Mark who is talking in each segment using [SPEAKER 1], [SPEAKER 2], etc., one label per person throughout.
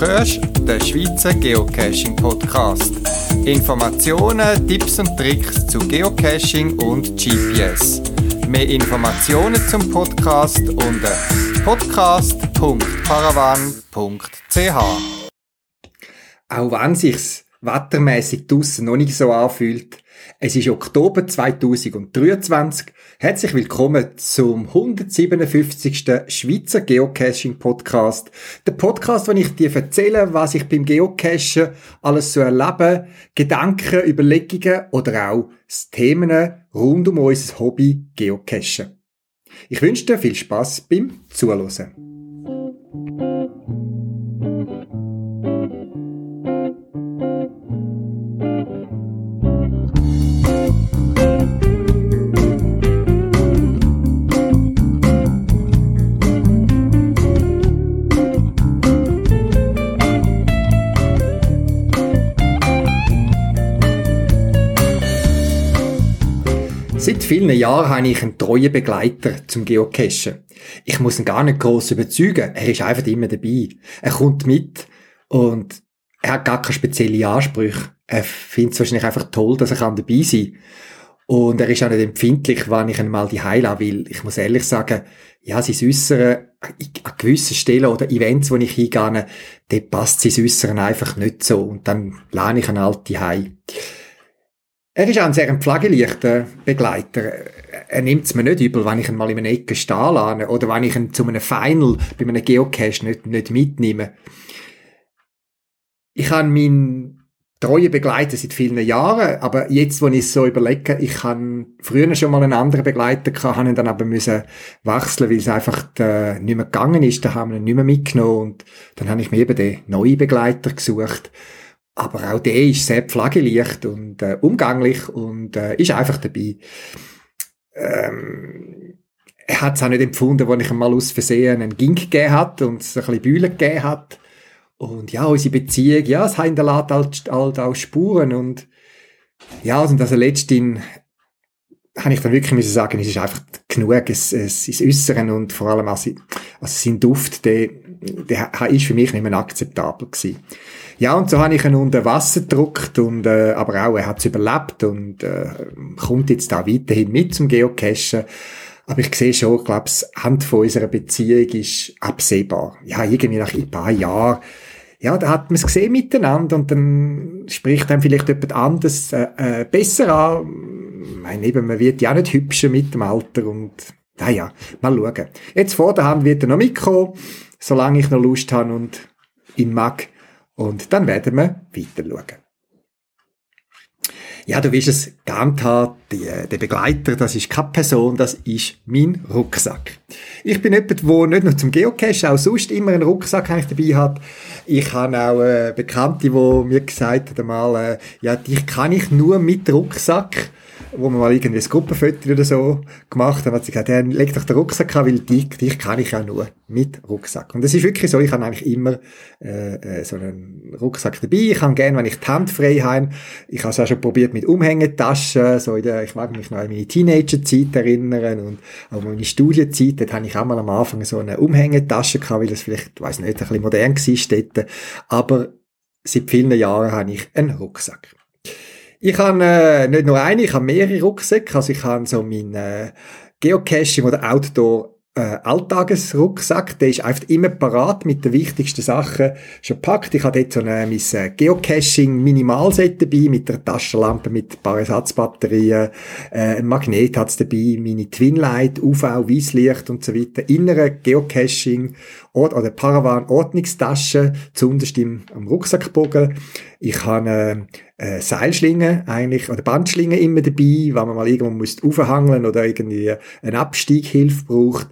[SPEAKER 1] hörst den Schweizer Geocaching Podcast. Informationen, Tipps und Tricks zu Geocaching und GPS. Mehr Informationen zum Podcast unter podcast.paravan.ch.
[SPEAKER 2] Auch wenn sich's wettermäßig draussen noch nicht so anfühlt, es ist Oktober 2023. Herzlich willkommen zum 157. Schweizer Geocaching Podcast. Der Podcast, wo ich dir erzähle, was ich beim Geocachen alles so erlebe, Gedanken, Überlegungen oder auch Themen rund um unser Hobby Geocachen. Ich wünsche dir viel Spaß beim Zuhören. Vielen Jahren habe ich einen treuen Begleiter zum Geocachen. Ich muss ihn gar nicht gross überzeugen. Er ist einfach immer dabei. Er kommt mit und er hat gar keine speziellen Ansprüche. Er findet es wahrscheinlich einfach toll, dass er dabei sein kann. Und er ist auch nicht empfindlich, wann ich einmal die heile will. Ich muss ehrlich sagen, ja, sein Äußeren, an gewissen Stellen oder Events, wo ich hingehe, dort passt sein Äußeren einfach nicht so. Und dann lerne ich einen alten Hai. Er ist auch ein sehr pflegeleichter Begleiter. Er nimmt es mir nicht übel, wenn ich ihn mal in einer Ecke stehen lasse oder wenn ich ihn zu einem Final bei einem Geocache nicht, nicht mitnehme. Ich habe meinen treuen Begleiter seit vielen Jahren, aber jetzt, wo ich es so überlege, ich habe früher schon mal einen anderen Begleiter gehabt, habe ihn dann aber müssen wechseln, weil es einfach äh, nicht mehr gegangen ist, da haben wir ihn nicht mehr mitgenommen und dann habe ich mir eben den neuen Begleiter gesucht. Aber auch der ist sehr pflegeleicht und äh, umgänglich und äh, ist einfach dabei. Ähm, er hat es auch nicht empfunden, als ich einmal aus Versehen einen Gink gegeben hat und es ein bisschen Bühlen gegeben hat. Und ja, unsere Beziehung, ja, es hinterlässt halt, halt auch Spuren und ja, und also letztendlich habe ich dann wirklich müssen sagen, es ist einfach genug, es, es ist Äußeren und vor allem also, also sein Duft, der, der ist für mich nicht mehr akzeptabel gewesen. Ja, und so habe ich ihn unter Wasser gedruckt und, äh, aber auch, er hat es überlebt und äh, kommt jetzt da weiterhin mit zum Geocachen. Aber ich sehe schon, ich glaube, das Hand von unserer Beziehung ist absehbar. Ja, irgendwie nach ein paar Jahren, ja, da hat man es gesehen miteinander und dann spricht dann vielleicht jemand anderes äh, äh, besser an. Ich meine, eben, man wird ja nicht hübscher mit dem Alter und naja, mal schauen. Jetzt vor der Hand wird er noch mitkommen, solange ich noch Lust habe und ihn mag. Und dann werden wir weiter schauen. Ja, du wirst es geahnt haben, der Begleiter, das ist keine Person, das ist mein Rucksack. Ich bin jemand, der nicht nur zum Geocache, auch sonst immer einen Rucksack eigentlich dabei hat. Ich habe auch äh, Bekannte, die mir gesagt haben, einmal, äh, ja, dich kann ich nur mit Rucksack wo wir mal irgendwie ein Gruppenfoto oder so gemacht haben, hat sie gesagt, ja, leg doch den Rucksack an, weil dich, dich kann ich ja nur mit Rucksack. Und das ist wirklich so, ich habe eigentlich immer äh, äh, so einen Rucksack dabei. Ich kann gerne, wenn ich die Hand frei habe, ich habe es auch schon probiert mit Umhängetaschen, so in der, ich mag mich noch an meine Teenagerzeit erinnern und auch meine Studienzeit, dort habe ich auch mal am Anfang so eine Umhängetasche gehabt, weil das vielleicht, weiß nicht, ein bisschen modern war dort. Aber seit vielen Jahren habe ich einen Rucksack. Ich habe äh, nicht nur einen, ich habe mehrere Rucksäcke. Also ich habe so meinen äh, Geocaching oder Outdoor äh, Alltagesrucksack, der ist einfach immer parat mit den wichtigsten Sachen schon packt. Ich habe dort so ein mein äh, Geocaching Minimalset dabei mit der Taschenlampe, mit ein paar Ersatzbatterien, äh, ein Magnet hat's dabei, meine Twinlight, UV, Weißlicht und so weiter. Innere Geocaching oder Paravan Ordnungstasche, zuunterst im, am Rucksackbogen. Ich habe äh, Seilschlingen eigentlich, oder Bandschlingen immer dabei, wenn man mal irgendwo muss aufhangeln oder irgendwie eine Abstieghilfe braucht.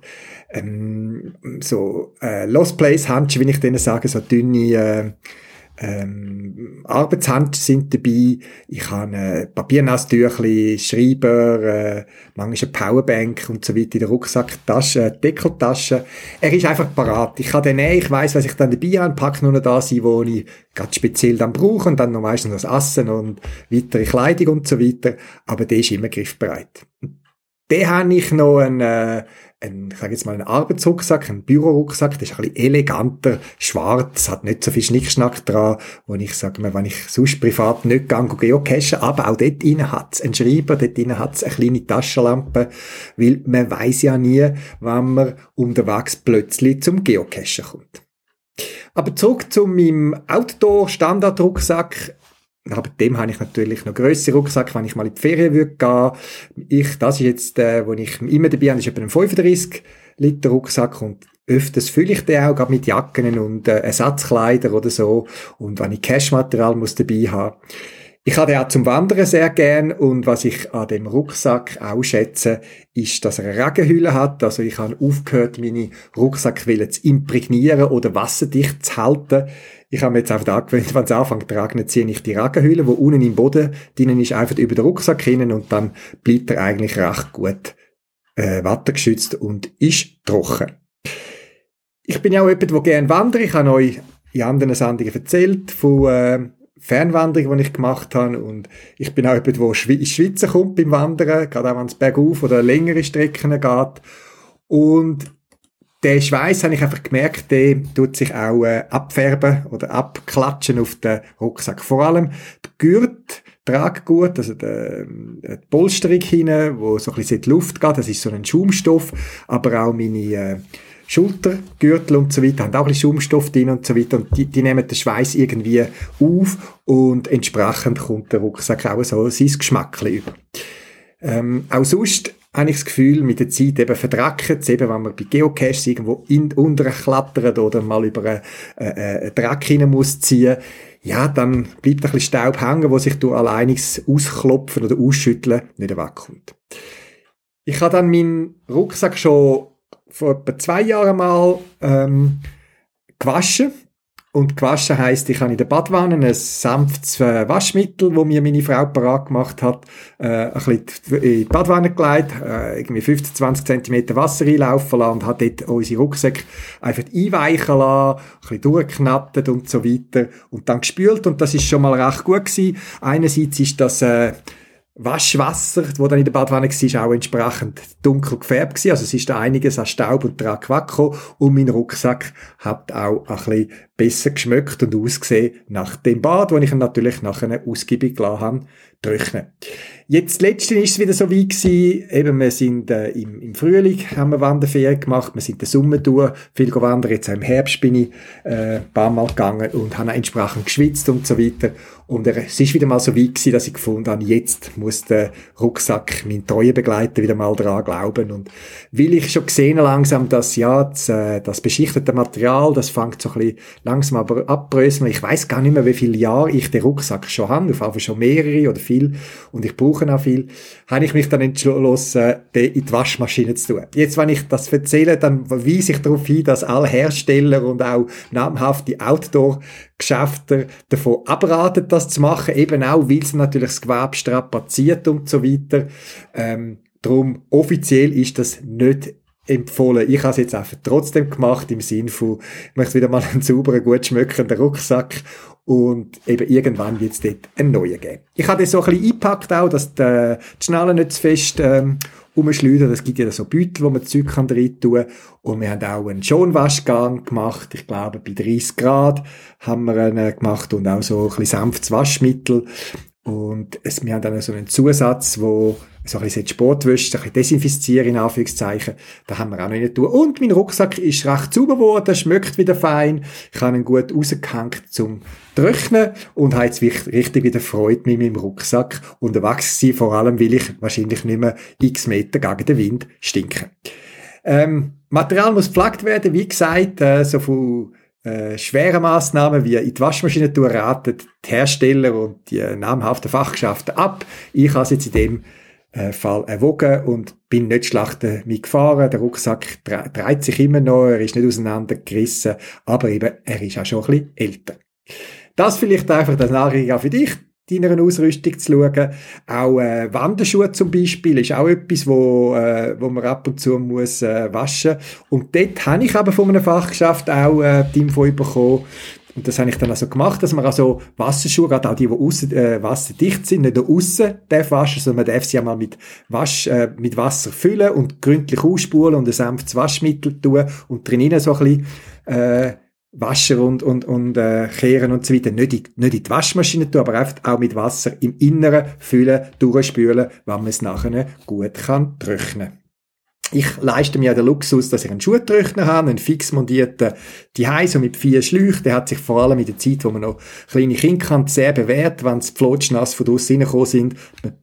[SPEAKER 2] Ähm, so äh, Lost Place Handschuhe, wie ich denen sage, so dünne äh, ähm, Arbeitshand sind dabei. Ich habe äh, Schreiber, äh, manchmal eine Powerbank und so weiter in der Rucksacktasche, Deckeltasche. Er ist einfach parat. Ich kann den nehmen, ich weiß, was ich dann dabei habe, packe nur noch da sein, wo ich ganz speziell dann brauche und dann noch meistens das Essen und weitere Kleidung und so weiter. Aber der ist immer griffbereit. Dann habe ich noch einen, äh, einen, ich sage jetzt mal einen Arbeitsrucksack, einen Bürorucksack, der ist ein bisschen eleganter, schwarz, hat nicht so viel Schnickschnack dran, wo ich sage mal, wenn ich sonst privat nicht gehe, geocachen, aber auch dort drin hat es einen Schreiber, dort drin hat es eine kleine Taschenlampe, weil man weiß ja nie, wann man unterwegs plötzlich zum Geocachen kommt. Aber zurück zu meinem Outdoor-Standard-Rucksack Neben dem habe ich natürlich noch grössere Rucksack, wenn ich mal in die Ferien würde gehen. Ich, das ist jetzt, äh, wo ich immer dabei habe, ist etwa ein 35 Liter Rucksack und öfters fülle ich den auch, gerade mit Jacken und äh, Ersatzkleider oder so. Und wenn ich Cashmaterial muss dabei haben. Ich habe auch zum Wandern sehr gern und was ich an dem Rucksack auch schätze, ist, dass er eine Regenhülle hat. Also ich habe aufgehört, meine Rucksack zu imprägnieren oder wasserdicht zu halten. Ich habe mir jetzt einfach angewöhnt, wenn es anfängt zu regnen, ziehe ich die Regenhülle, wo unten im Boden drinnen ist, einfach über den Rucksack hin und dann bleibt er eigentlich recht gut äh, wassergeschützt und ist trocken. Ich bin ja auch jemand, der gerne wandert. Ich habe euch in anderen Sendungen erzählt von äh, Fernwanderungen, die ich gemacht habe. Und ich bin auch jemand, der ins Schwitzen kommt beim Wandern, gerade auch wenn es bergauf oder längere Strecken geht. Und der Schweiß habe ich einfach gemerkt, der tut sich auch äh, abfärben oder abklatschen auf den Rucksack. Vor allem die Gurt Traggut, also der, äh, die Polsterung hinten, wo so ein bisschen in die Luft geht, das ist so ein Schaumstoff, aber auch meine äh, Schultergürtel und so weiter haben auch ein bisschen Schaumstoff drin und so weiter und die, die nehmen den Schweiß irgendwie auf und entsprechend kommt der Rucksack auch so sein Geschmack über. Ähm, auch sonst habe ich das Gefühl, mit der Zeit eben verdrecken es, eben wenn man bei Geocaches irgendwo in, unten klettert oder mal über einen, äh, äh, einen Dreck hinein muss ziehen, ja, dann bleibt ein bisschen Staub hängen, wo sich durch alleiniges Ausklopfen oder Ausschütteln nicht wegkommt. Ich habe dann meinen Rucksack schon vor etwa zwei Jahren mal ähm, gewaschen und gewaschen heisst, ich habe in der Badwanne ein sanftes äh, Waschmittel, wo mir meine Frau parat gemacht hat, äh, ein bisschen in die Badwanne gelegt, äh, irgendwie 15, 20 cm Wasser einlaufen lassen und hat dort unsere Rucksäcke einfach einweichen lassen, ein bisschen durchgeknattet und so weiter und dann gespült und das ist schon mal recht gut gewesen. Einerseits ist das äh, Waschwasser, das dann in der Badwanne war, auch entsprechend dunkel gefärbt gewesen. Also es ist da einiges an Staub und Dreck weggekommen und mein Rucksack hat auch ein bisschen besser geschmeckt und ausgesehen nach dem Bad, wo ich ihn natürlich nachher ausgiebig gelassen habe, trocknen. Jetzt letztens ist es wieder so wie gewesen, eben wir sind äh, im, im Frühling, haben wir Wanderferien gemacht, wir sind den Sommer durch, viel wandern, jetzt auch im Herbst bin ich äh, ein paar Mal gegangen und habe entsprechend geschwitzt und so weiter. Und es ist wieder mal so weit gewesen, dass ich gefunden habe, jetzt muss der Rucksack, mein treuer Begleiter, wieder mal daran glauben. Und weil ich schon gesehen langsam, dass ja, das, äh, das beschichtete Material, das fängt so ein bisschen langsam aber abbröseln. Ich weiß gar nicht mehr, wie viele Jahre ich den Rucksack schon habe, auf jeden Fall schon mehrere oder viel. Und ich brauche auch viel. Habe ich mich dann entschlossen, den in die Waschmaschine zu tun. Jetzt, wenn ich das erzähle, dann weise ich darauf hin, dass alle Hersteller und auch namhafte Outdoor Geschäfte davon abraten, das zu machen, eben auch, weil es natürlich das Gewerbe strapaziert und so weiter. Ähm, darum, offiziell ist das nicht empfohlen. Ich habe es jetzt einfach trotzdem gemacht, im Sinn von, ich möchte wieder mal einen sauberen, gut schmückenden Rucksack und eben irgendwann wird es dort einen neuen geben. Ich habe das so ein bisschen eingepackt auch, dass die, die Schnalle nicht zu fest ähm, umschleudern. Es gibt ja so Beutel, wo man Zeug kann rein tun Und wir haben auch einen Schonwaschgang gemacht. Ich glaube, bei 30 Grad haben wir einen gemacht und auch so ein bisschen sanftes Waschmittel. Und es, wir haben dann so einen Zusatz, wo so ein bisschen Sportwäsche, ein bisschen desinfizieren, in Anführungszeichen. Da haben wir auch noch nicht tun. Und mein Rucksack ist recht sauber geworden, schmeckt wieder fein. Ich habe ihn gut rausgehängt zum Trocknen und habe jetzt richtig wieder Freude mit meinem Rucksack unterwegs gewesen, vor allem, weil ich wahrscheinlich nicht mehr x Meter gegen den Wind stinke. Ähm, Material muss gepflegt werden, wie gesagt, äh, so von äh, schwere Massnahmen wie in die Waschmaschine raten die Hersteller und die äh, namhaften Fachgeschäfte ab. Ich habe es jetzt in dem äh, Fall erwogen und bin nicht schlecht mitgefahren. Der Rucksack dreht sich immer noch, er ist nicht auseinandergerissen, aber eben, er ist auch schon ein bisschen älter. Das vielleicht einfach das Nachricht für dich, deiner Ausrüstung zu schauen. Auch äh, Wanderschuhe zum Beispiel ist auch etwas, wo, äh, wo man ab und zu muss äh, waschen. Und dort habe ich aber von einem Fachgeschäft auch äh, die Info bekommen, Und das habe ich dann also gemacht, dass man also Wasserschuhe, gerade auch die, die aussen, äh, wasserdicht sind, nicht aussen darf waschen, sondern man darf sie einmal mit, Wasch, äh, mit Wasser füllen und gründlich ausspulen und ein sanftes Waschmittel tun und drinnen so ein bisschen, äh, waschen und, und, und äh, kehren und so weiter. Nicht in, nicht in die Waschmaschine tun, aber einfach auch mit Wasser im Inneren füllen, durchspülen, wenn man es nachher gut kann trocknen ich leiste mir den Luxus, dass ich einen Schuhtrockner habe, einen fix montierten Dihei, so mit vier Schläuchen. Der hat sich vor allem in der Zeit, wo man noch kleine Kinder kann, sehr bewährt, wenn die Flotschnass von draussen reingekommen sind.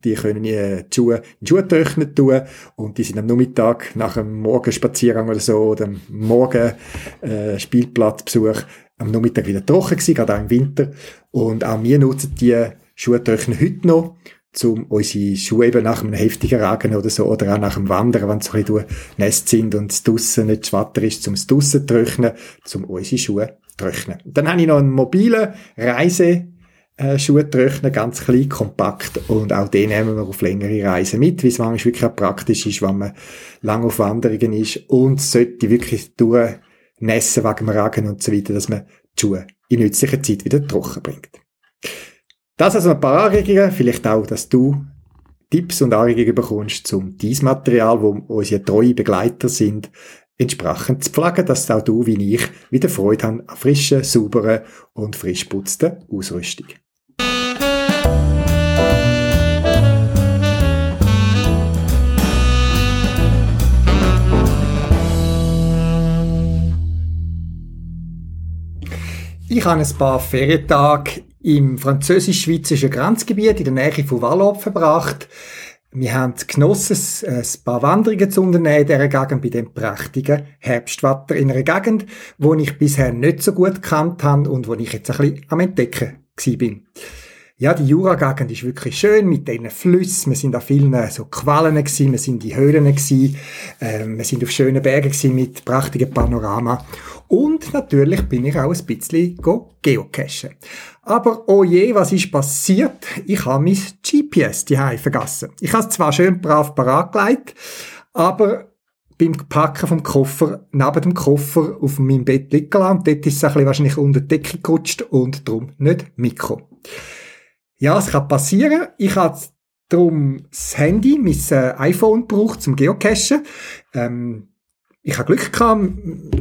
[SPEAKER 2] Die können die Schuhe in den Schuhtrockner tun und die sind am Nachmittag nach einem Morgenspaziergang oder so oder am Morgen äh, Spielplatzbesuch am Nachmittag wieder trocken gewesen, gerade auch im Winter. Und auch wir nutzen die Schuhtrockner heute noch um unsere Schuhe eben nach einem heftigen Regen oder so, oder auch nach dem Wandern, wenn sie ein bisschen sind und es draussen nicht schwatter ist, um es draussen trocknen, um unsere Schuhe trocknen. Dann habe ich noch einen mobilen Reise Schuhe trocknen, ganz klein, kompakt und auch den nehmen wir auf längere Reisen mit, weil es manchmal wirklich auch praktisch ist, wenn man lang auf Wanderungen ist und sollte wirklich durchnässen wegen dem Regen und so weiter, dass man die Schuhe in nützlicher Zeit wieder trocken bringt. Das also ein paar Anregungen, vielleicht auch, dass du Tipps und Anregungen bekommst zum dieses Material, wo unsere treuen Begleiter sind, entsprechend zu pflegen, dass auch du, wie ich, wieder Freude haben an frischen, sauberen und frisch putzten Ausrüstung. Ich habe ein paar Ferientage im französisch-schweizerischen Grenzgebiet in der Nähe von Wallop verbracht. Wir haben genossen, ein paar Wanderungen zu unternehmen in dieser Gegend bei dem prächtigen Herbstwetter in einer Gegend, wo ich bisher nicht so gut gekannt habe und wo ich jetzt ein bisschen am Entdecken bin. Ja, die Jura-Gegend ist wirklich schön mit diesen Flüssen. Wir sind an vielen äh, so Quallen gewesen, wir sind in Höhlen gewesen, ähm, wir sind auf schönen Bergen gewesen mit prachtigem Panorama. Und natürlich bin ich auch ein bisschen geocachen. Aber oh je, was ist passiert? Ich habe mein GPS die vergessen. Ich habe es zwar schön brav parat gelegt, aber beim Packen vom Koffer, neben dem Koffer auf meinem Bett liegen lassen. Dort ist es ein bisschen wahrscheinlich unter die Decke gerutscht und darum nicht Mikro. Ja, es kann passieren. Ich habe darum das Handy, mein äh, iPhone gebraucht zum Geocachen. Ähm, ich habe Glück gehabt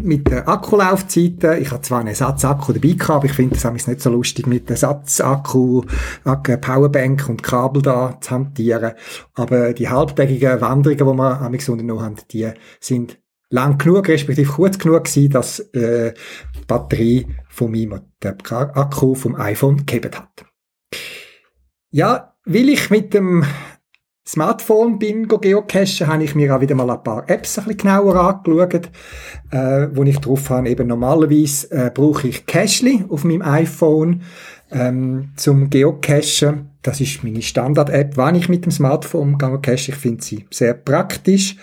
[SPEAKER 2] mit den Akkulaufzeiten. Ich habe zwar einen Ersatzakku dabei gehabt, aber ich finde es nicht so lustig, mit Ersatzakku, Powerbank und Kabel da zu hantieren. Aber die halbtägigen Wanderungen, die wir am unternommen haben, die sind lang genug, respektive kurz genug gewesen, dass äh, die Batterie von meinem der Akku vom iPhone gehebt hat. Ja, will ich mit dem Smartphone bin geocachen, habe ich mir auch wieder mal ein paar Apps ein bisschen genauer angeschaut, äh, wo ich drauf habe. Eben normalerweise äh, brauche ich Cashly auf meinem iPhone ähm, zum Geocachen. Das ist meine Standard-App, wenn ich mit dem Smartphone geocache. Ich finde sie sehr praktisch.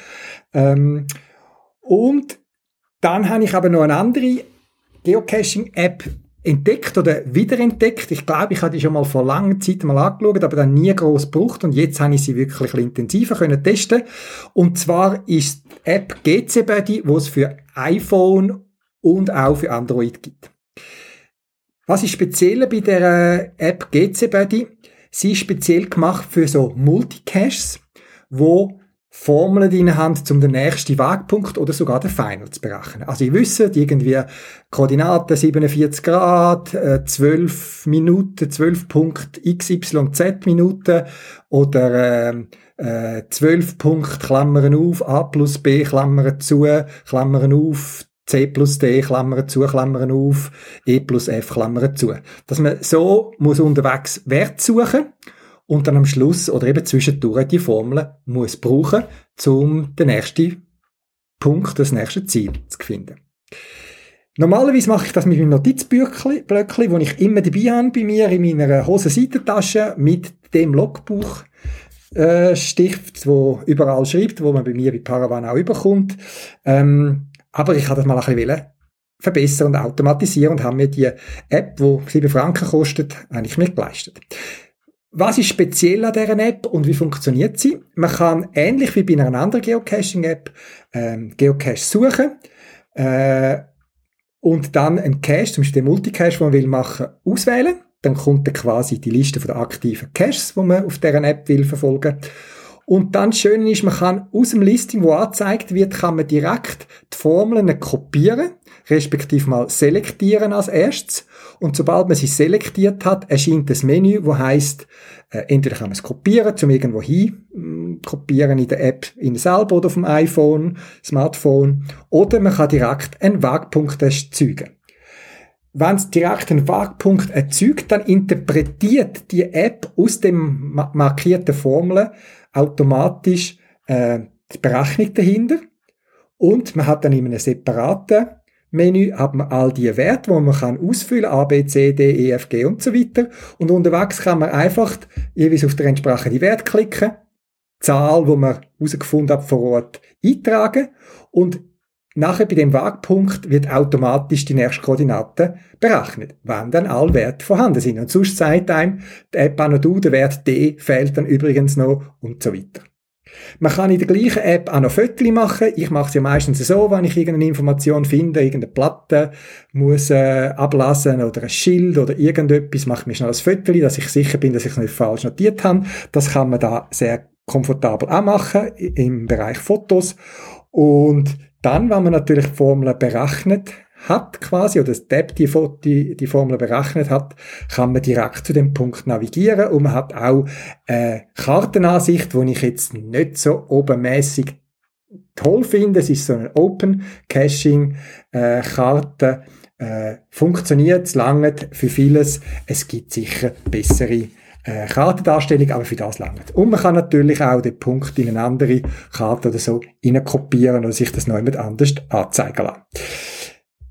[SPEAKER 2] Ähm, und dann habe ich aber noch eine andere Geocaching-App entdeckt oder wiederentdeckt. Ich glaube, ich hatte die schon mal vor langer Zeit mal angeschaut, aber dann nie groß gebraucht und jetzt habe ich sie wirklich intensiver können testen. Und zwar ist die App GC Buddy, wo es für iPhone und auch für Android gibt. Was ist speziell bei der App GC Buddy? Sie ist speziell gemacht für so Multicaches, wo Formeln drin haben, um den nächsten Wegpunkt oder sogar den Final zu berechnen. Also ich wüsste irgendwie Koordinaten 47 Grad, 12 äh, Minuten, 12 Punkt XYZ Minuten oder äh, 12 äh, Punkt Klammern auf, A plus B Klammern zu, Klammern auf, C plus D, Klammern zu, Klammern auf, E plus F, Klammern zu. Dass man so muss unterwegs Wert suchen und dann am Schluss oder eben zwischendurch die Formel muss brauchen, um den nächsten Punkt, das nächste Ziel zu finden. Normalerweise mache ich das mit meinem Notizblöckchen, wo ich immer dabei habe bei mir in meiner Hosenseitentasche mit dem Logbuch äh, Stift, wo überall schreibt, wo man bei mir bei Paravan auch überkommt. Ähm, aber ich habe das mal ein bisschen verbessern und automatisieren und habe mir die App, die 7 Franken kostet, eigentlich mitgeleistet. Was ist speziell an dieser App und wie funktioniert sie? Man kann ähnlich wie bei einer anderen Geocaching-App ähm, Geocache suchen äh, und dann einen Cache, zum Beispiel den Multicache, den man will machen, auswählen. Dann kommt dann quasi die Liste der aktiven Caches, die man auf deren App will verfolgen. Und dann schön ist, man kann aus dem Listing, wo angezeigt wird, kann man direkt die Formeln kopieren, respektive mal selektieren als erstes. Und sobald man sie selektiert hat, erscheint das Menü, wo heißt, äh, entweder kann man es kopieren, zum irgendwo hin mm, kopieren in der App in selber oder auf dem iPhone, Smartphone, oder man kann direkt einen Wagpunkt erzeugen. Wenn es direkt einen Wagpunkt erzeugt, dann interpretiert die App aus dem markierten Formeln automatisch äh, die Berechnung dahinter und man hat dann in einem separaten Menü hat man all die Werte, die man kann ausfüllen, A, B, C, D, E, F, G und so weiter. Und unterwegs kann man einfach jeweils auf den entsprechenden Wert klicken, Zahl, wo man herausgefunden hat vor Ort, eintragen und nachher bei dem Wagpunkt wird automatisch die nächste Koordinate berechnet, wenn dann alle Werte vorhanden sind. Und sonst sagt einem die App auch noch du, der Wert D fehlt dann übrigens noch und so weiter. Man kann in der gleichen App auch noch Fotos machen. Ich mache es ja meistens so, wenn ich irgendeine Information finde, irgendeine Platte muss äh, ablassen oder ein Schild oder irgendetwas, mache ich mir schnell ein Foto, dass ich sicher bin, dass ich es nicht falsch notiert habe. Das kann man da sehr komfortabel auch machen im Bereich Fotos. Und dann, wenn man natürlich die Formel berechnet hat quasi, oder das Tab die, die, die Formel berechnet hat, kann man direkt zu dem Punkt navigieren und man hat auch eine Kartenansicht, die ich jetzt nicht so obermäßig toll finde. Es ist so eine Open Caching äh, Karte. Äh, funktioniert, langt für vieles. Es gibt sicher bessere äh, Kartendarstellung, aber für das langt. Und man kann natürlich auch den Punkt in eine andere Karte oder so kopieren oder sich das noch jemand anders anzeigen lassen.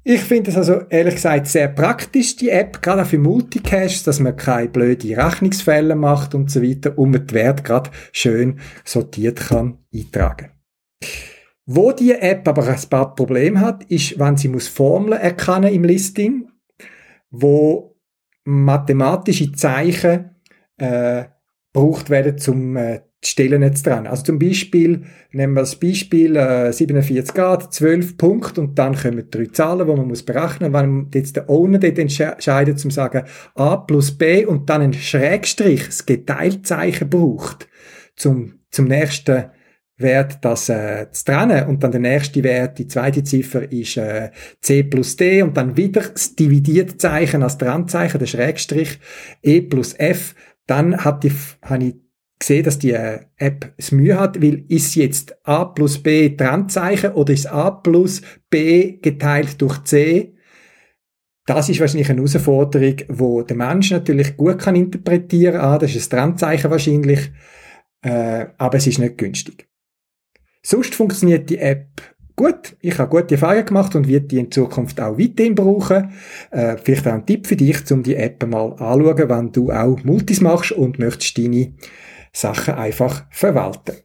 [SPEAKER 2] Ich finde es also ehrlich gesagt sehr praktisch, die App, gerade auch für Multicache, dass man keine blöden Rechnungsfälle macht und so weiter und man die Werte gerade schön sortiert kann eintragen. Wo die App aber ein paar Probleme hat, ist, wenn sie muss Formeln erkennen im Listing, wo mathematische Zeichen äh, gebraucht werden, um äh, Stellen jetzt dran. Also zum Beispiel, nehmen wir das Beispiel äh, 47 Grad, 12 Punkte und dann kommen drei Zahlen, die man muss berechnen. Wenn jetzt der Owner dort entscheidet, zum sagen A plus B und dann ein Schrägstrich, das Geteiltzeichen braucht, zum, zum nächsten Wert das äh, zu trennen und dann der nächste Wert, die zweite Ziffer ist äh, C plus D und dann wieder das Dividierzeichen als Trennzeichen, der Schrägstrich E plus F, dann hat die, habe ich gesehen, dass die äh, App es Mühe hat, weil ist jetzt A plus B Trennzeichen oder ist A plus B geteilt durch C? Das ist wahrscheinlich eine Herausforderung, wo der Mensch natürlich gut kann interpretieren. Ah, das ist ein Trennzeichen wahrscheinlich, äh, aber es ist nicht günstig. Sonst funktioniert die App gut. Ich habe gute Erfahrungen gemacht und werde die in Zukunft auch weiterhin brauchen. Äh, vielleicht auch ein Tipp für dich, um die App mal anzuschauen, wenn du auch Multis machst und möchtest deine Sachen einfach verwalten.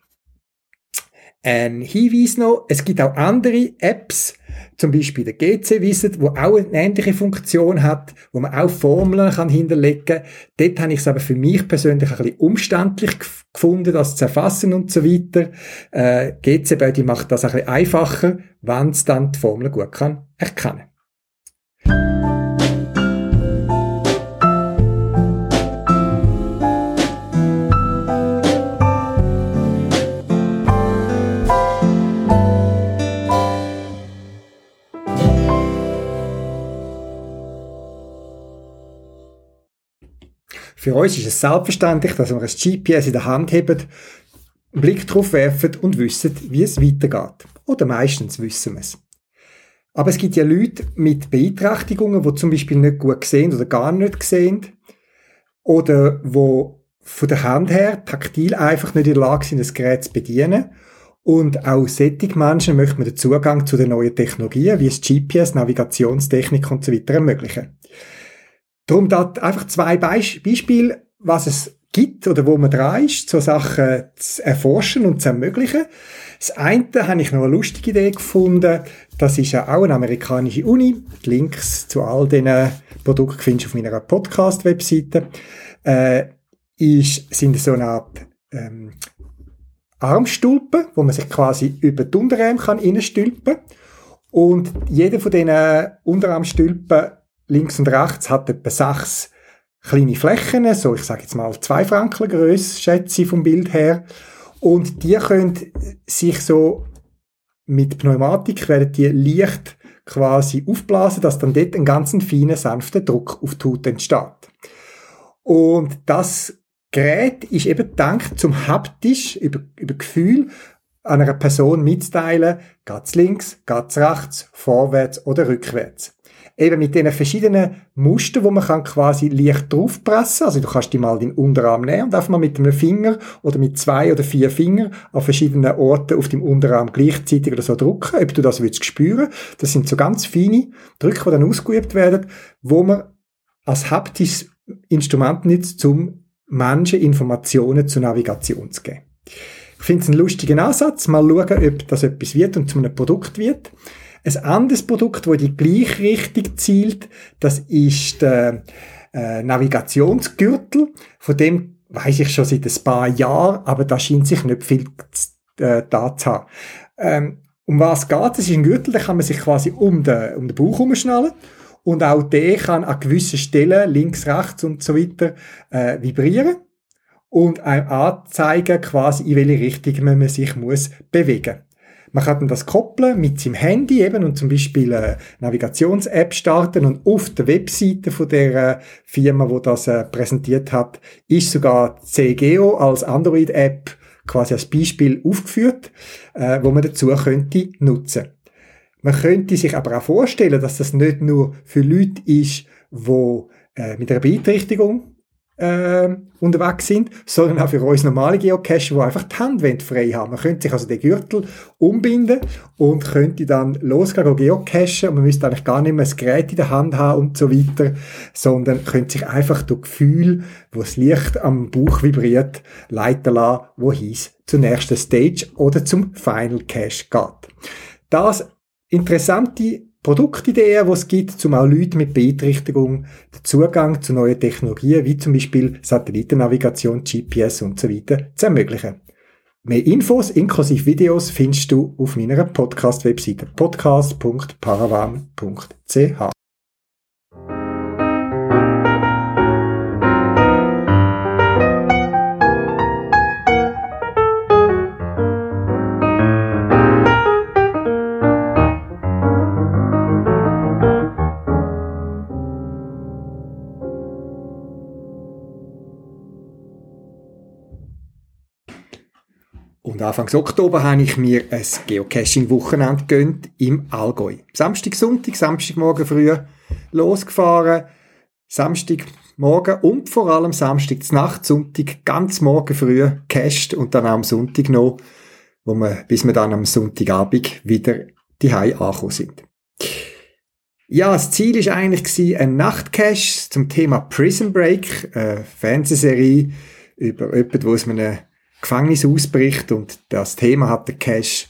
[SPEAKER 2] Ein Hinweis noch, es gibt auch andere Apps, zum Beispiel der GC Wizard, wo auch eine ähnliche Funktion hat, wo man auch Formeln kann hinterlegen kann. Dort habe ich es aber für mich persönlich ein bisschen umständlich gefunden, das zu erfassen und so weiter. Äh, GC Buddy macht das ein bisschen einfacher, wenn es dann die Formel gut kann erkennen Für uns ist es selbstverständlich, dass wir ein GPS in der Hand haben, einen Blick drauf werfen und wissen, wie es weitergeht. Oder meistens wissen wir es. Aber es gibt ja Leute mit Beeinträchtigungen, die zum Beispiel nicht gut sehen oder gar nicht sehen. Oder wo von der Hand her taktil einfach nicht in der Lage sind, das Gerät zu bedienen. Und auch solche Menschen möchten wir den Zugang zu den neuen Technologien, wie es GPS, Navigationstechnik und so weiter ermöglichen. Darum da einfach zwei Beisp Beispiele, was es gibt oder wo man dran ist, so Sachen zu erforschen und zu ermöglichen. Das eine habe ich noch eine lustige Idee gefunden. Das ist ja auch eine amerikanische Uni. Die Links zu all diesen Produkten findest du auf meiner Podcast-Webseite. Äh, ist, sind so eine Art ähm, Armstulpen, wo man sich quasi über die Unterarm kann reinstülpen Und jeder von diesen Unterarmstülpen links und rechts hat etwa sechs kleine Flächen, so ich sage jetzt mal zwei Franken Größe, schätze ich vom Bild her. Und die können sich so mit Pneumatik werden die leicht quasi aufblasen, dass dann dort ein ganz feiner, sanfter Druck auf die Haut entsteht. Und das Gerät ist eben gedacht zum haptisch, über, über Gefühl, einer Person mitzuteilen, geht's links, geht's rechts, vorwärts oder rückwärts. Eben mit diesen verschiedenen Mustern, wo man kann quasi leicht draufpressen. Also du kannst die mal den Unterarm nehmen und einfach mal mit einem Finger oder mit zwei oder vier Fingern an verschiedenen Orten auf dem Unterarm gleichzeitig oder so drücken, ob du das willst spüren. Das sind so ganz feine Drücke, die dann ausgeübt werden, wo man als haptisches Instrument nutzt, um Menschen Informationen zur Navigation zu geben. Ich finde es einen lustigen Ansatz. Mal schauen, ob das etwas wird und zu einem Produkt wird. Ein anderes Produkt, das in die gleiche Richtung zielt, das ist der äh, Navigationsgürtel. Von dem weiß ich schon seit ein paar Jahren, aber da scheint sich nicht viel äh, da zu haben. Ähm, um was geht es? ist ein Gürtel, den kann man sich quasi um den, um den Bauch umschnallen. Und auch der kann an gewissen Stellen, links, rechts und so weiter, äh, vibrieren und einem anzeigen, quasi in welche Richtung man sich muss bewegen man kann dann das koppeln mit seinem Handy eben und zum Beispiel eine Navigations-App starten und auf der Webseite von der Firma, wo das äh, präsentiert hat, ist sogar CGO als Android-App quasi als Beispiel aufgeführt, äh, wo man dazu könnte nutzen. Man könnte sich aber auch vorstellen, dass das nicht nur für Leute ist, die äh, mit einer Beeinträchtigung äh, unterwegs sind, sondern auch für uns normale Geocacher, die einfach die Handwände frei haben. Man könnte sich also den Gürtel umbinden und könnte dann losgehen, geocachen und man müsste eigentlich gar nicht mehr das Gerät in der Hand haben und so weiter, sondern könnte sich einfach durch Gefühl, wo das Licht am Bauch vibriert, leiten lassen, wohin es zur nächsten Stage oder zum Final Cache geht. Das interessante Produktideen, die es gibt, um auch Leuten mit Beeinträchtigung den Zugang zu neuen Technologien, wie zum Beispiel Satellitennavigation, GPS und so weiter, zu ermöglichen. Mehr Infos inklusive Videos findest du auf meiner Podcast-Webseite podcast.paravan.ch. Und Anfangs Oktober habe ich mir ein Geocaching-Wochenende gönnt im Allgäu. Samstag, Sonntag, Samstagmorgen früh losgefahren, Samstagmorgen und vor allem Samstag Nacht, Sonntag ganz morgen früh gecached und dann auch am Sonntag noch, wo wir, bis wir dann am Sonntagabend wieder die angekommen sind. Ja, das Ziel ist eigentlich ein Nachtcache zum Thema Prison Break, eine Fernsehserie über jemanden, wo es mir Gefängnis ausbricht und das Thema hat der Cash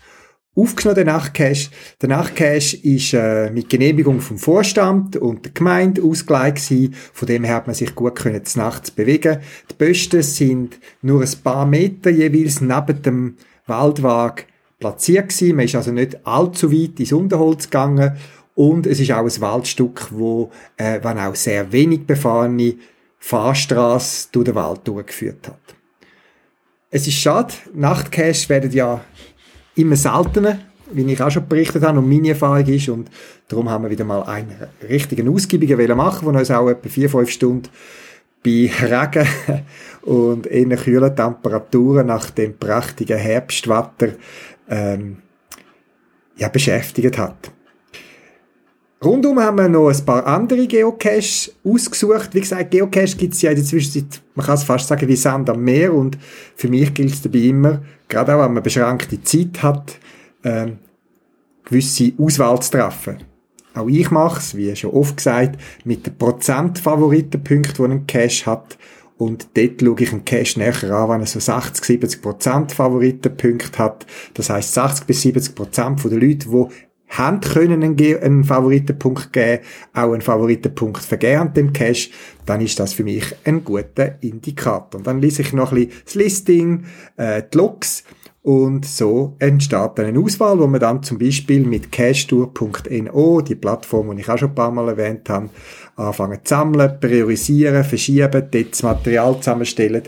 [SPEAKER 2] aufgenommen, der Nachtcash. Der Nachtcash ist äh, mit Genehmigung vom Vorstand und der Gemeinde ausgelegt gewesen. Von dem her hat man sich gut können nachts bewegen. Die Bösten sind nur ein paar Meter jeweils neben dem Waldwag platziert gewesen. Man ist also nicht allzu weit ins Unterholz gegangen und es ist auch ein Waldstück, wo, äh, wenn auch sehr wenig befahrene Fahrstraße durch den Wald durchgeführt hat. Es ist schade, Nachtcash werden ja immer seltener, wie ich auch schon berichtet habe und meine Erfahrung ist und darum haben wir wieder mal einen richtigen ausgiebigen machen, der uns auch etwa vier, fünf Stunden bei Regen und in kühlen Temperaturen nach dem prächtigen Herbstwetter ähm, ja, beschäftigt hat. Rundum haben wir noch ein paar andere Geocaches ausgesucht. Wie gesagt, Geocache gibt es ja in der Zwischenzeit, man kann es fast sagen, wie Sand am Meer. Und für mich gilt es dabei immer, gerade auch wenn man beschränkte Zeit hat, ähm, gewisse Auswahl zu treffen. Auch ich mache es, wie schon oft gesagt, mit den Prozent-Favoritenpunkten, die ein Cache hat. Und dort schaue ich einen Cache näher an, wenn er so 60, 70 Prozent Favoritenpunkte hat. Das heißt 60 bis 70 Prozent der Leute, die haben können einen, Favoritenpunkt geben, auch einen Favoritenpunkt vergeben dem Cache, dann ist das für mich ein guter Indikator. Und dann lese ich noch ein bisschen das Listing, äh, die Logs Und so entsteht dann eine Auswahl, wo man dann zum Beispiel mit cashtour.no, die Plattform, die ich auch schon ein paar Mal erwähnt habe, anfangen zu sammeln, priorisieren, verschieben, dort das Material zusammenstellen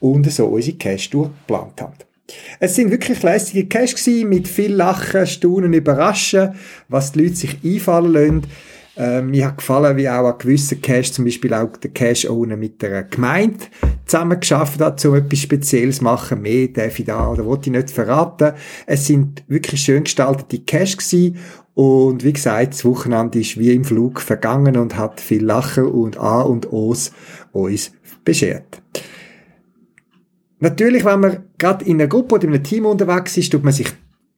[SPEAKER 2] und so unsere Cash-Tour geplant haben. Es sind wirklich lässige Cash gewesen, mit viel Lachen, Staunen, Überraschen, was die Leute sich einfallen lassen. Ähm, mir hat gefallen, wie auch ein gewisser Cash, zum Beispiel auch der Cash-Owner mit der Gemeinde zusammen geschafft hat, um etwas Spezielles zu machen. Mehr darf ich da oder wollte ich nicht verraten. Es sind wirklich schön gestaltete Cash gewesen. Und wie gesagt, das Wochenende ist wie im Flug vergangen und hat viel Lachen und A und O's uns beschert. Natürlich, wenn man gerade in einer Gruppe oder in einem Team unterwegs ist, tut man sich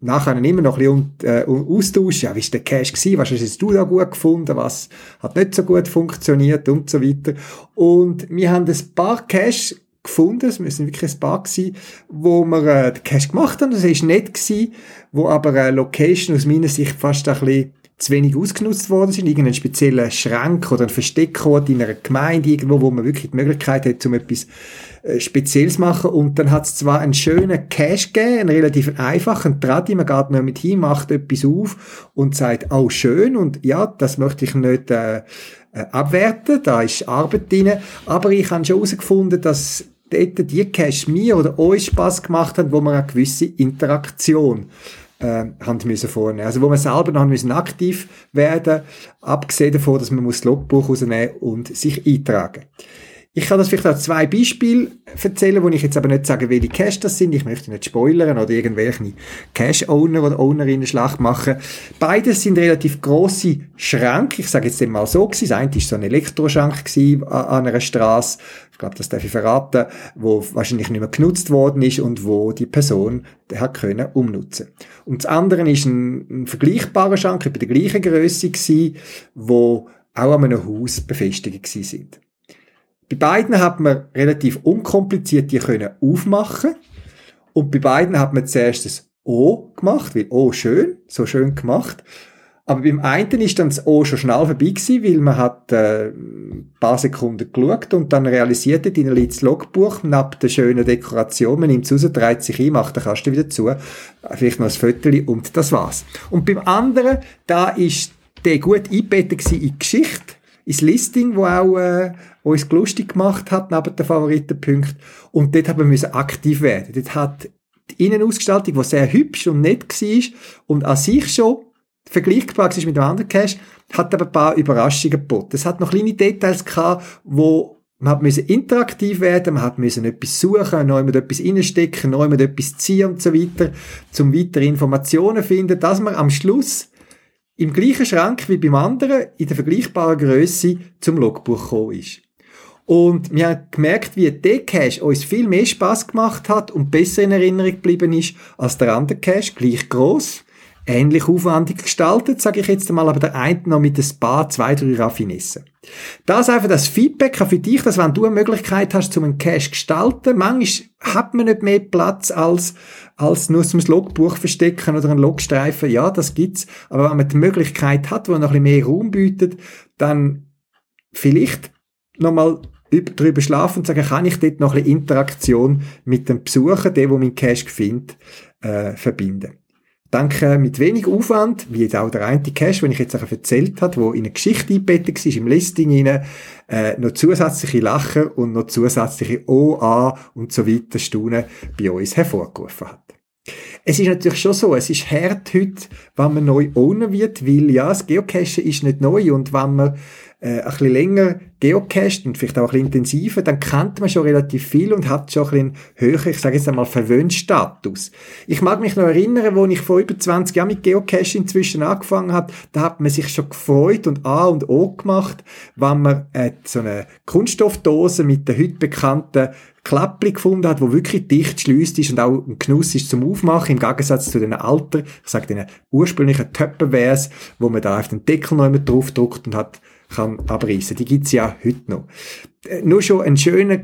[SPEAKER 2] nachher immer noch ein bisschen äh, austauschen. Ja, wie war der Cash gewesen? Was hast du da gut gefunden? Was hat nicht so gut funktioniert? Und so weiter. Und wir haben ein paar Cash gefunden, es müssen wirklich ein paar sein, wo wir äh, den Cash gemacht haben. Das war nett gewesen, wo aber eine Location aus meiner Sicht fast ein bisschen zu wenig ausgenutzt worden sind, irgendeinen speziellen Schrank oder ein Versteckort in einer Gemeinde irgendwo, wo man wirklich die Möglichkeit hat, um etwas äh, Spezielles machen? Und dann hat es zwar einen schönen Cash gegeben, einen relativ einfachen Tradi, man geht noch mit hin, macht etwas auf und sagt, oh schön und ja, das möchte ich nicht äh, äh abwerten, da ist Arbeit drin, aber ich habe schon herausgefunden, dass dort die Cash mir oder euch Spaß gemacht hat, wo man eine gewisse Interaktion äh, haben müssen vornehmen. Also wo man selber noch müssen aktiv werden, abgesehen davon, dass man das Logbuch rausnehmen und sich eintragen. Ich kann das vielleicht auch zwei Beispiele erzählen, wo ich jetzt aber nicht sagen, welche Cash das sind. Ich möchte nicht spoilern oder irgendwelche Cash-Owner oder Ownerinnen Schlacht machen. Beides sind relativ große Schränke. Ich sage jetzt mal so. Das eine war so ein Elektroschrank an einer Straße. Ich glaube, das darf ich verraten, wo wahrscheinlich nicht mehr genutzt worden ist und wo die Person hat können umnutzen. Und das andere ist ein, ein vergleichbarer Schrank, bei der gleichen Größe gewesen, wo auch an einem Haus befestigt gewesen sind. Bei beiden hat man relativ unkompliziert die können aufmachen und bei beiden hat man zuerst das O gemacht, weil O schön, so schön gemacht. Aber beim einen ist dann das O schon schnell vorbei gewesen, weil man hat äh, ein paar Sekunden geschaut und dann realisiert hat, in das Logbuch, neben der schönen Dekoration, man nimmt es raus, dreht sich ein, macht den Kasten wieder zu, vielleicht noch ein Viertel und das war's. Und beim anderen, da ist der gut eingebettet in die Geschichte, ins Listing, wo auch äh, uns lustig gemacht hat, neben den Favoritenpunkten. Und dort haben wir aktiv werden. Dort hat die Innenausgestaltung, die sehr hübsch und nett war und an sich schon vergleichbar war mit dem anderen Cache, hat aber ein paar Überraschungen geboten. Es hat noch kleine Details gehabt, wo man hat müssen interaktiv werden, man hat müssen etwas suchen, neu mit etwas reinstecken, neu mit etwas ziehen und so weiter, zum weitere Informationen finden, dass man am Schluss im gleichen Schrank wie beim anderen in der vergleichbaren Größe zum Logbuch gekommen ist. Und wir haben gemerkt, wie der Cache uns viel mehr Spaß gemacht hat und besser in Erinnerung geblieben ist als der andere Cache, gleich groß, ähnlich aufwendig gestaltet, sage ich jetzt einmal, aber der eine noch mit ein paar, zwei, drei Raffinessen. Das einfach das Feedback für dich, dass wenn du eine Möglichkeit hast, zum einen Cache zu gestalten, manchmal hat man nicht mehr Platz als, als nur zum Logbuch verstecken oder einen Logstreifen. Ja, das gibt's. Aber wenn man die Möglichkeit hat, wo noch ein bisschen mehr Raum bietet, dann vielleicht nochmal drüber schlafen und sagen, kann ich dort noch ein bisschen Interaktion mit dem Besucher, der, wo mein Cash findet, äh, verbinden. Danke mit wenig Aufwand, wie jetzt auch der eine Cash, den ich jetzt auch erzählt habe, wo in eine Geschichte eingebettet war, im Listing rein, äh, noch zusätzliche Lachen und noch zusätzliche OA und so weiter Stunden bei uns hervorgerufen hat. Es ist natürlich schon so, es ist hart heute, wenn man neu ownen wird, weil ja, das Geocachen ist nicht neu und wenn man äh, ein bisschen länger geocached und vielleicht auch ein bisschen intensiver, dann kennt man schon relativ viel und hat schon ein bisschen höher, ich sage jetzt einmal, Verwöhnstatus. Ich mag mich noch erinnern, wo ich vor über 20 Jahren mit Geocache inzwischen angefangen habe, da hat man sich schon gefreut und A und O gemacht, wenn man äh, so eine Kunststoffdose mit der heute bekannten Klappli gefunden hat, wo wirklich dicht schließt ist und auch ein Genuss ist zum Aufmachen, im Gegensatz zu den alten, ich sage den ursprünglichen Tupperwares, wo man da auf den Deckel noch immer drauf druckt und hat kann abreißen. Die gibt's ja heute noch. Äh, nur schon ein schöner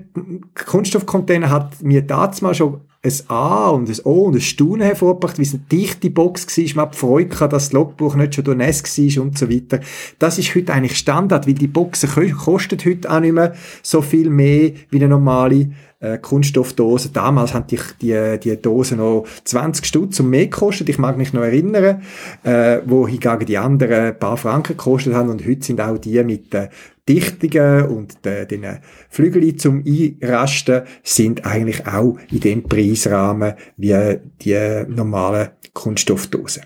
[SPEAKER 2] Kunststoffcontainer hat mir damals mal schon ein A und ein O und ein Staunen hervorgebracht, wie es eine dichte Box war, man hat Freude dass das Logbuch nicht schon durchnässt war und so weiter. Das ist heute eigentlich Standard, weil die Boxen kosten heute auch nicht mehr so viel mehr wie eine normale äh, Kunststoffdosen. Damals haben die, die, die Dosen noch 20 Stutz und mehr gekostet. Ich mag mich noch erinnern, äh, wo hingegen die anderen ein paar Franken gekostet haben. Und heute sind auch die mit den Dichtungen und den, den Flügeln zum Einrasten sind eigentlich auch in dem Preisrahmen wie die normalen Kunststoffdosen.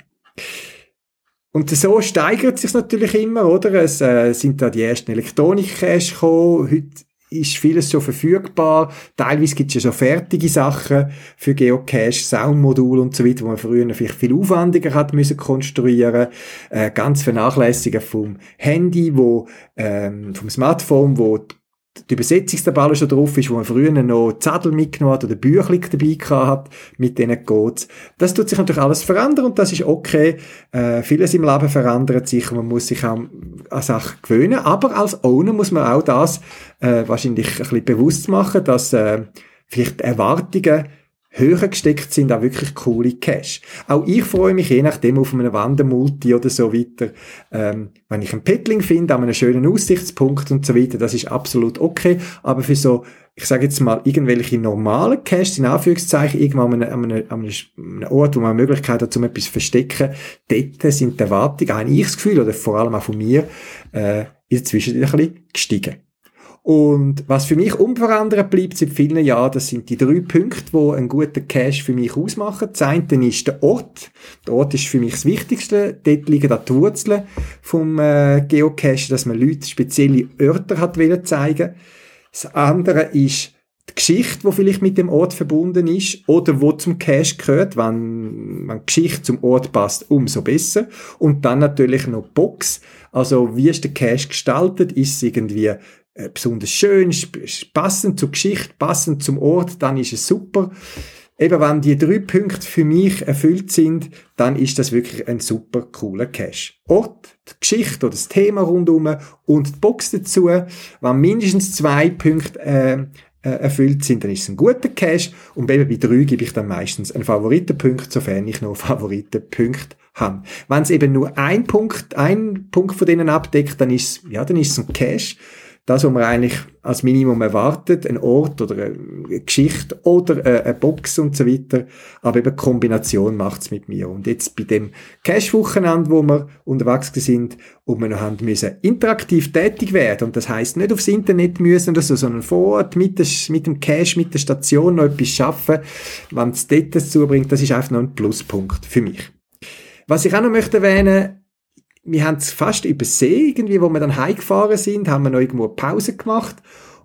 [SPEAKER 2] Und so steigert sich natürlich immer, oder? Es äh, sind da die ersten Elektronik-Cash gekommen. Heute ist vieles schon verfügbar. Teilweise gibt es ja schon fertige Sachen für Geocache, Soundmodul und so weiter, wo man früher vielleicht viel aufwendiger hat müssen konstruieren. Äh, ganz vernachlässigen vom Handy, wo ähm, vom Smartphone, wo die Übersetzungstabelle schon drauf ist, wo man früher noch Zettel mitgenommen hat oder Büchlein dabei hat, mit denen geht's. Das tut sich natürlich alles verändern und das ist okay. Äh, vieles im Leben verändert sich und man muss sich auch an Sachen gewöhnen. Aber als Owner muss man auch das äh, wahrscheinlich ein bisschen bewusst machen, dass äh, vielleicht Erwartungen höher gesteckt sind auch wirklich coole Cash. Auch ich freue mich je nachdem auf einem Wandermulti oder so weiter. Ähm, wenn ich einen Petling finde, an einem schönen Aussichtspunkt und so weiter, das ist absolut okay. Aber für so, ich sage jetzt mal, irgendwelche normalen Caches, in Anführungszeichen, irgendwann an einem, an einem Ort, wo man eine Möglichkeit hat, um etwas zu verstecken, dort sind die Erwartungen, habe ich das Gefühl, oder vor allem auch von mir, äh, inzwischen ein bisschen gestiegen. Und was für mich unverändert bleibt seit vielen Jahren, das sind die drei Punkte, die einen guten Cache für mich ausmachen. Das eine ist der Ort. Der Ort ist für mich das Wichtigste. Dort liegen auch die Wurzeln vom äh, Geocache, dass man Leute spezielle Örter hat wollen zeigen. Das andere ist die Geschichte, die vielleicht mit dem Ort verbunden ist oder wo zum Cache gehört. Wenn, wenn die Geschichte zum Ort passt, umso besser. Und dann natürlich noch die Box. Also, wie ist der Cache gestaltet? Ist es irgendwie besonders schön, passend zur Geschichte, passend zum Ort, dann ist es super. Eben, wenn die drei Punkte für mich erfüllt sind, dann ist das wirklich ein super cooler Cache. Ort, die Geschichte oder das Thema rundum und die Box dazu. Wenn mindestens zwei Punkte äh, äh, erfüllt sind, dann ist es ein guter Cache. Und eben bei drei gebe ich dann meistens einen Favoritenpunkt, sofern ich noch Favoritenpunkt habe. Wenn es eben nur ein Punkt, ein Punkt von denen abdeckt, dann ist ja, dann ist es ein Cache das, was man eigentlich als Minimum erwartet, ein Ort oder eine Geschichte oder eine Box und so weiter. Aber eben Kombination macht's mit mir. Und jetzt bei dem Cash-Wochenende, wo wir unterwegs sind und wir noch haben müssen interaktiv tätig werden. Und das heißt nicht aufs Internet müssen oder so, sondern vor Ort mit dem Cash, mit der Station noch etwas schaffen. Wenn es dort dazu bringt, das ist einfach noch ein Pluspunkt für mich. Was ich auch noch möchte erwähnen, wir haben es fast übersehen, irgendwie, wo wir dann heimgefahren sind, haben wir noch irgendwo Pause gemacht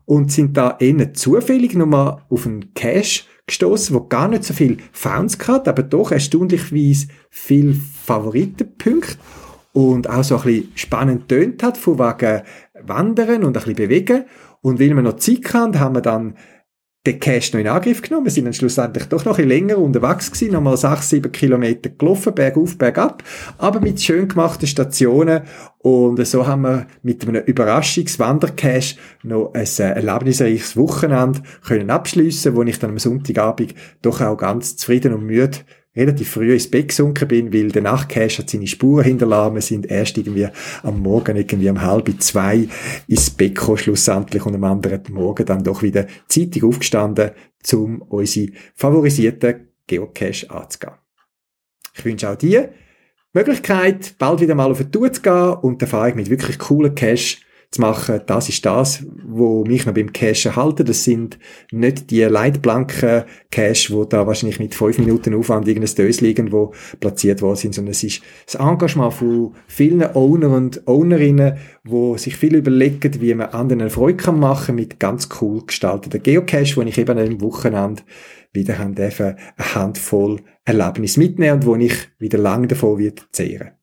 [SPEAKER 2] und sind da eher zufällig nochmal auf einen Cache gestoßen, wo gar nicht so viel Founds hat, aber doch erstaunlichweise viel Favoritenpunkte und auch so ein bisschen spannend tönt hat, von wegen Wandern und ein bisschen bewegen. Und weil wir noch Zeit hatten, haben wir dann den Cache noch in Angriff genommen. Wir sind dann schlussendlich doch noch ein bisschen länger unterwegs gewesen, nochmal sechs, sieben Kilometer gelaufen, bergauf, bergab, aber mit schön gemachten Stationen und so haben wir mit einem Überraschungswandercache noch ein äh, erlebnisreiches Wochenende können abschliessen, wo ich dann am Sonntagabend doch auch ganz zufrieden und müde relativ früh ins Bett gesunken bin, weil der Nachtcache hat seine Spuren hinterlassen. Wir sind erst irgendwie am Morgen irgendwie um halb zwei ins Bett gekommen, schlussendlich, und am anderen Morgen dann doch wieder zeitig aufgestanden, um unsere favorisierten Geocache anzugehen. Ich wünsche auch dir Möglichkeit, bald wieder mal auf eine Tour zu gehen und die Erfahrung mit wirklich coolen Cache zu machen. Das ist das, wo mich noch beim Cache halten. Das sind nicht die leitblanken Cache, wo da wahrscheinlich mit fünf Minuten Aufwand irgendein liegen, wo platziert worden sind, sondern es ist das Engagement von vielen Owner und Ownerinnen, wo sich viel überlegen, wie man anderen Freude kann machen mit ganz cool gestalteten Geocache, wo ich eben am Wochenende wieder haben eine Handvoll Erlebnis mitnehmen und wo ich wieder lange davon wird zehren.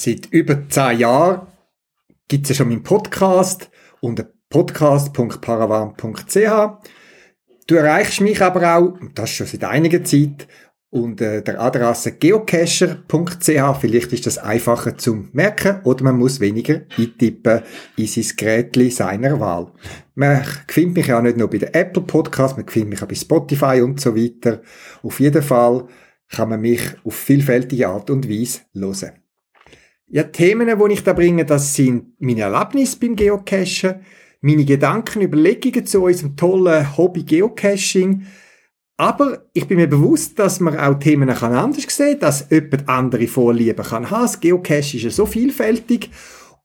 [SPEAKER 2] Seit über zehn Jahren gibt es ja schon meinen Podcast unter podcast.paravan.ch. Du erreichst mich aber auch, und das schon seit einiger Zeit,
[SPEAKER 3] unter der Adresse geocacher.ch. Vielleicht ist das einfacher zum merken oder man muss weniger eintippen in sein Gerät seiner Wahl. Man findet mich auch nicht nur bei den Apple Podcasts, man findet mich auch bei Spotify und so weiter. Auf jeden Fall kann man mich auf vielfältige Art und Weise hören. Ja, Themen, die ich da bringe, das sind meine Erlebnisse beim Geocachen, meine Gedanken, Überlegungen zu unserem tollen Hobby Geocaching, aber ich bin mir bewusst, dass man auch Themen kann anders sehen, dass jemand andere Vorlieben kann haben. Das Geocache ist ja so vielfältig.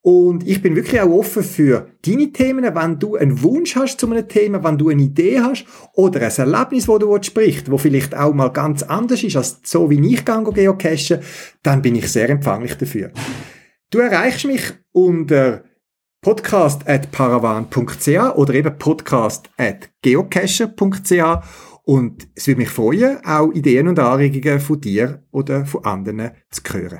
[SPEAKER 3] Und ich bin wirklich auch offen für deine Themen, wenn du einen Wunsch hast zu einem Thema, wenn du eine Idee hast oder ein Erlebnis, wo du sprichst, wo vielleicht auch mal ganz anders ist als so, wie ich gehe geocachen, dann bin ich sehr empfänglich dafür. Du erreichst mich unter podcast.paravan.ch oder eben podcast.geocacher.ch und es würde mich freuen, auch Ideen und Anregungen von dir oder von anderen zu hören.